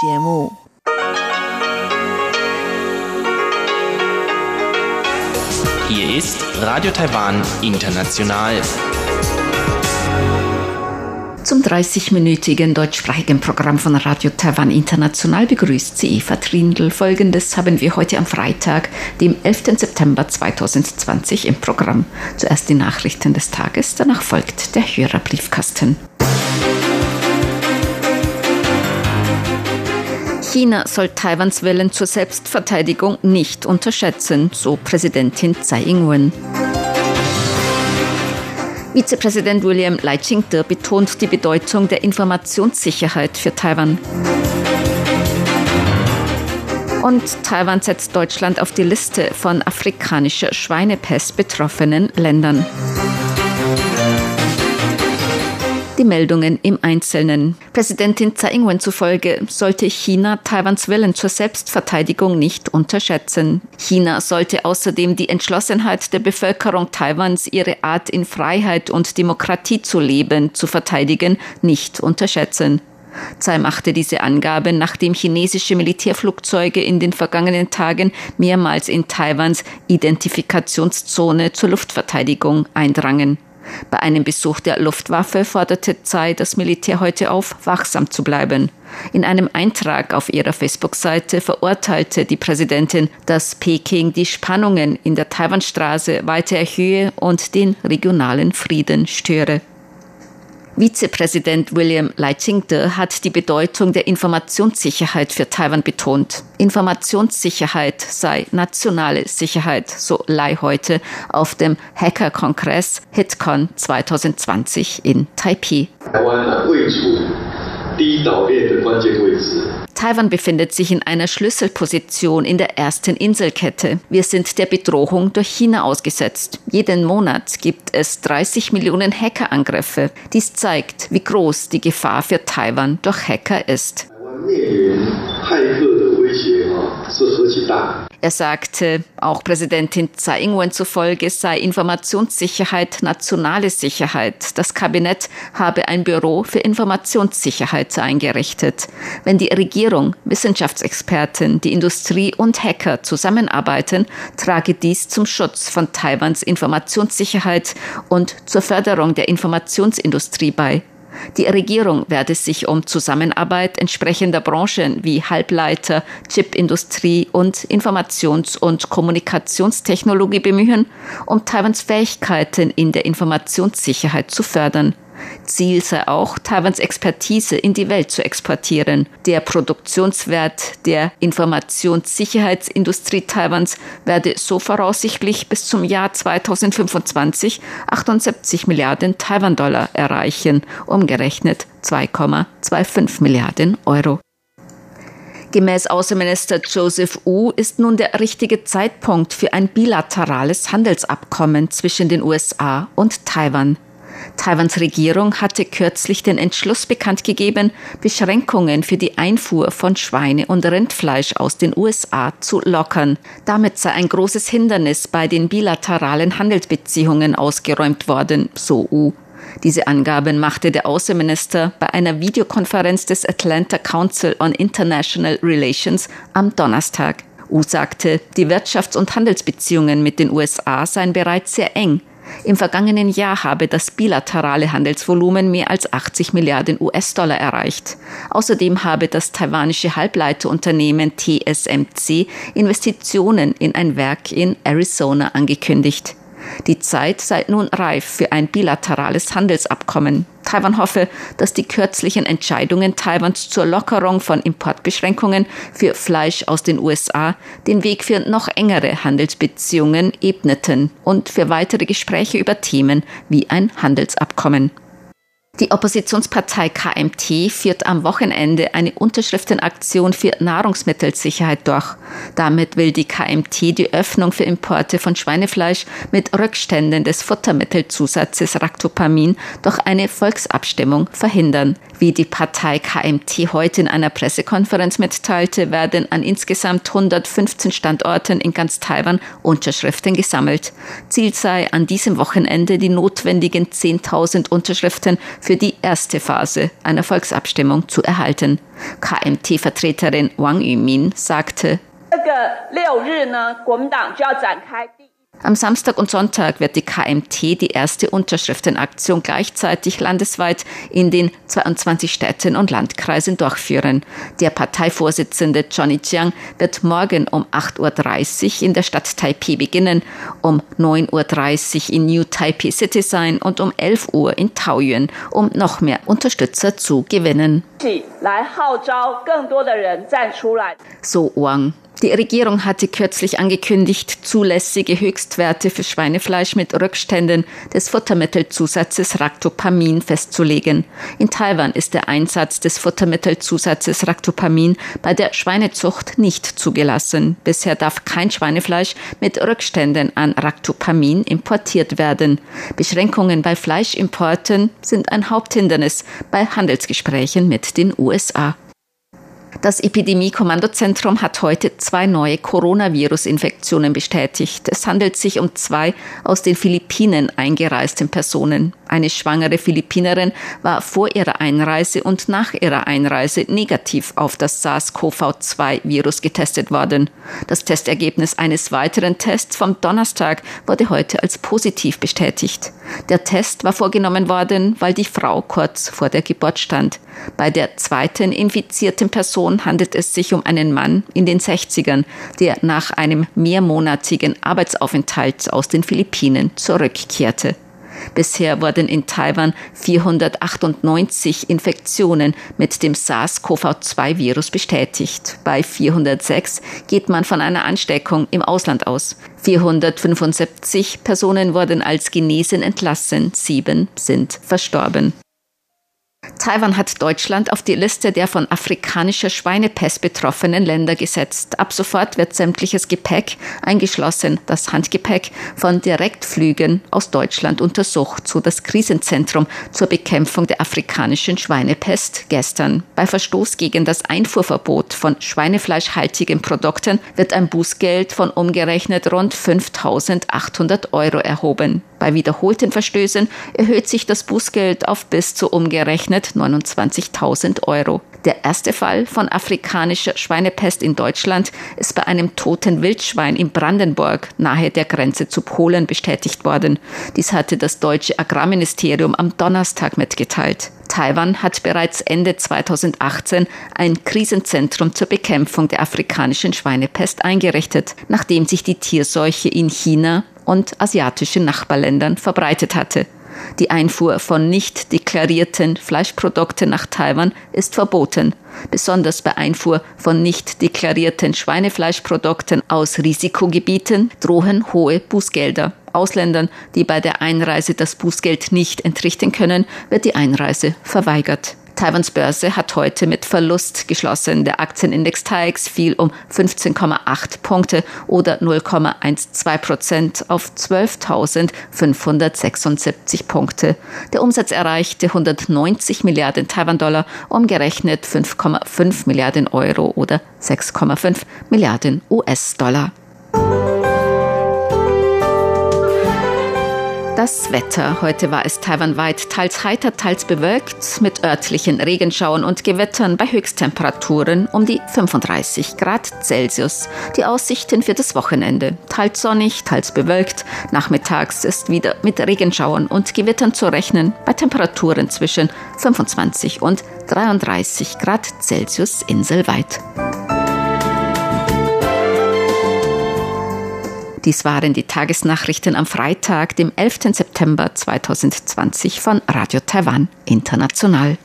节目。Hier ist Radio Taiwan International. Zum 30-minütigen deutschsprachigen Programm von Radio Taiwan International begrüßt sie Eva Trindl. Folgendes haben wir heute am Freitag, dem 11. September 2020 im Programm. Zuerst die Nachrichten des Tages, danach folgt der Hörerbriefkasten. China soll Taiwans Willen zur Selbstverteidigung nicht unterschätzen, so Präsidentin Tsai Ing-wen. Vizepräsident William Lai Ching-te betont die Bedeutung der Informationssicherheit für Taiwan. Und Taiwan setzt Deutschland auf die Liste von afrikanischer Schweinepest betroffenen Ländern. Die Meldungen im Einzelnen. Präsidentin Tsai Ing-wen zufolge sollte China Taiwans Willen zur Selbstverteidigung nicht unterschätzen. China sollte außerdem die Entschlossenheit der Bevölkerung Taiwans, ihre Art in Freiheit und Demokratie zu leben, zu verteidigen, nicht unterschätzen. Tsai machte diese Angabe, nachdem chinesische Militärflugzeuge in den vergangenen Tagen mehrmals in Taiwans Identifikationszone zur Luftverteidigung eindrangen. Bei einem Besuch der Luftwaffe forderte Tsai das Militär heute auf, wachsam zu bleiben. In einem Eintrag auf ihrer Facebook-Seite verurteilte die Präsidentin, dass Peking die Spannungen in der Taiwanstraße weiter erhöhe und den regionalen Frieden störe. Vizepräsident William Lai Ching-te hat die Bedeutung der Informationssicherheit für Taiwan betont. Informationssicherheit sei nationale Sicherheit, so Lai heute auf dem Hacker-Kongress HitCon 2020 in Taipei. Befindet sich in einer Schlüsselposition in der ersten Inselkette. Wir sind der Bedrohung durch China ausgesetzt. Jeden Monat gibt es 30 Millionen Hackerangriffe. Dies zeigt, wie groß die Gefahr für Taiwan durch Hacker ist. Er sagte, auch Präsidentin Tsai Ing-wen zufolge sei Informationssicherheit nationale Sicherheit. Das Kabinett habe ein Büro für Informationssicherheit eingerichtet. Wenn die Regierung, Wissenschaftsexperten, die Industrie und Hacker zusammenarbeiten, trage dies zum Schutz von Taiwans Informationssicherheit und zur Förderung der Informationsindustrie bei. Die Regierung werde sich um Zusammenarbeit entsprechender Branchen wie Halbleiter, Chipindustrie und Informations- und Kommunikationstechnologie bemühen, um Taiwans Fähigkeiten in der Informationssicherheit zu fördern. Ziel sei auch, Taiwans Expertise in die Welt zu exportieren. Der Produktionswert der Informationssicherheitsindustrie Taiwans werde so voraussichtlich bis zum Jahr 2025 78 Milliarden Taiwan-Dollar erreichen, umgerechnet 2,25 Milliarden Euro. Gemäß Außenminister Joseph Wu ist nun der richtige Zeitpunkt für ein bilaterales Handelsabkommen zwischen den USA und Taiwan. Taiwans Regierung hatte kürzlich den Entschluss bekannt gegeben, Beschränkungen für die Einfuhr von Schweine- und Rindfleisch aus den USA zu lockern. Damit sei ein großes Hindernis bei den bilateralen Handelsbeziehungen ausgeräumt worden, so U. Diese Angaben machte der Außenminister bei einer Videokonferenz des Atlanta Council on International Relations am Donnerstag. U sagte, die Wirtschafts- und Handelsbeziehungen mit den USA seien bereits sehr eng. Im vergangenen Jahr habe das bilaterale Handelsvolumen mehr als 80 Milliarden US-Dollar erreicht. Außerdem habe das taiwanische Halbleiterunternehmen TSMC Investitionen in ein Werk in Arizona angekündigt. Die Zeit sei nun reif für ein bilaterales Handelsabkommen. Taiwan hoffe, dass die kürzlichen Entscheidungen Taiwans zur Lockerung von Importbeschränkungen für Fleisch aus den USA den Weg für noch engere Handelsbeziehungen ebneten und für weitere Gespräche über Themen wie ein Handelsabkommen. Die Oppositionspartei KMT führt am Wochenende eine Unterschriftenaktion für Nahrungsmittelsicherheit durch. Damit will die KMT die Öffnung für Importe von Schweinefleisch mit Rückständen des Futtermittelzusatzes Ractopamin durch eine Volksabstimmung verhindern. Wie die Partei KMT heute in einer Pressekonferenz mitteilte, werden an insgesamt 115 Standorten in ganz Taiwan Unterschriften gesammelt. Ziel sei an diesem Wochenende die notwendigen 10.000 Unterschriften für die erste Phase einer Volksabstimmung zu erhalten. KMT-Vertreterin Wang Yumin sagte, am Samstag und Sonntag wird die KMT die erste Unterschriftenaktion gleichzeitig landesweit in den 22 Städten und Landkreisen durchführen. Der Parteivorsitzende Johnny Jiang wird morgen um 8.30 Uhr in der Stadt Taipei beginnen, um 9.30 Uhr in New Taipei City sein und um 11 Uhr in Taoyuan, um noch mehr Unterstützer zu gewinnen. So Wang. Die Regierung hatte kürzlich angekündigt, zulässige Höchstwerte für Schweinefleisch mit Rückständen des Futtermittelzusatzes Ractopamin festzulegen. In Taiwan ist der Einsatz des Futtermittelzusatzes Ractopamin bei der Schweinezucht nicht zugelassen. Bisher darf kein Schweinefleisch mit Rückständen an Ractopamin importiert werden. Beschränkungen bei Fleischimporten sind ein Haupthindernis bei Handelsgesprächen mit den USA. Das Epidemie-Kommandozentrum hat heute zwei neue Coronavirus-Infektionen bestätigt. Es handelt sich um zwei aus den Philippinen eingereisten Personen. Eine schwangere Philippinerin war vor ihrer Einreise und nach ihrer Einreise negativ auf das SARS-CoV-2-Virus getestet worden. Das Testergebnis eines weiteren Tests vom Donnerstag wurde heute als positiv bestätigt. Der Test war vorgenommen worden, weil die Frau kurz vor der Geburt stand. Bei der zweiten infizierten Person handelt es sich um einen Mann in den 60ern, der nach einem mehrmonatigen Arbeitsaufenthalt aus den Philippinen zurückkehrte. Bisher wurden in Taiwan 498 Infektionen mit dem SARS-CoV-2-Virus bestätigt. Bei 406 geht man von einer Ansteckung im Ausland aus. 475 Personen wurden als genesen entlassen, sieben sind verstorben. Taiwan hat Deutschland auf die Liste der von afrikanischer Schweinepest betroffenen Länder gesetzt. Ab sofort wird sämtliches Gepäck, eingeschlossen das Handgepäck, von Direktflügen aus Deutschland untersucht, so das Krisenzentrum zur Bekämpfung der afrikanischen Schweinepest gestern. Bei Verstoß gegen das Einfuhrverbot von schweinefleischhaltigen Produkten wird ein Bußgeld von umgerechnet rund 5.800 Euro erhoben. Bei wiederholten Verstößen erhöht sich das Bußgeld auf bis zu umgerechnet 29.000 Euro. Der erste Fall von afrikanischer Schweinepest in Deutschland ist bei einem toten Wildschwein in Brandenburg nahe der Grenze zu Polen bestätigt worden. Dies hatte das deutsche Agrarministerium am Donnerstag mitgeteilt. Taiwan hat bereits Ende 2018 ein Krisenzentrum zur Bekämpfung der afrikanischen Schweinepest eingerichtet, nachdem sich die Tierseuche in China und asiatischen Nachbarländern verbreitet hatte. Die Einfuhr von nicht deklarierten Fleischprodukten nach Taiwan ist verboten. Besonders bei Einfuhr von nicht deklarierten Schweinefleischprodukten aus Risikogebieten drohen hohe Bußgelder. Ausländern, die bei der Einreise das Bußgeld nicht entrichten können, wird die Einreise verweigert. Taiwans Börse hat heute mit Verlust geschlossen. Der Aktienindex TAIX fiel um 15,8 Punkte oder 0,12 Prozent auf 12.576 Punkte. Der Umsatz erreichte 190 Milliarden Taiwan-Dollar, umgerechnet 5,5 Milliarden Euro oder 6,5 Milliarden US-Dollar. Das Wetter. Heute war es taiwanweit teils heiter, teils bewölkt, mit örtlichen Regenschauern und Gewittern bei Höchsttemperaturen um die 35 Grad Celsius. Die Aussichten für das Wochenende. Teils sonnig, teils bewölkt. Nachmittags ist wieder mit Regenschauern und Gewittern zu rechnen, bei Temperaturen zwischen 25 und 33 Grad Celsius inselweit. Dies waren die Tagesnachrichten am Freitag, dem 11. September 2020 von Radio Taiwan International.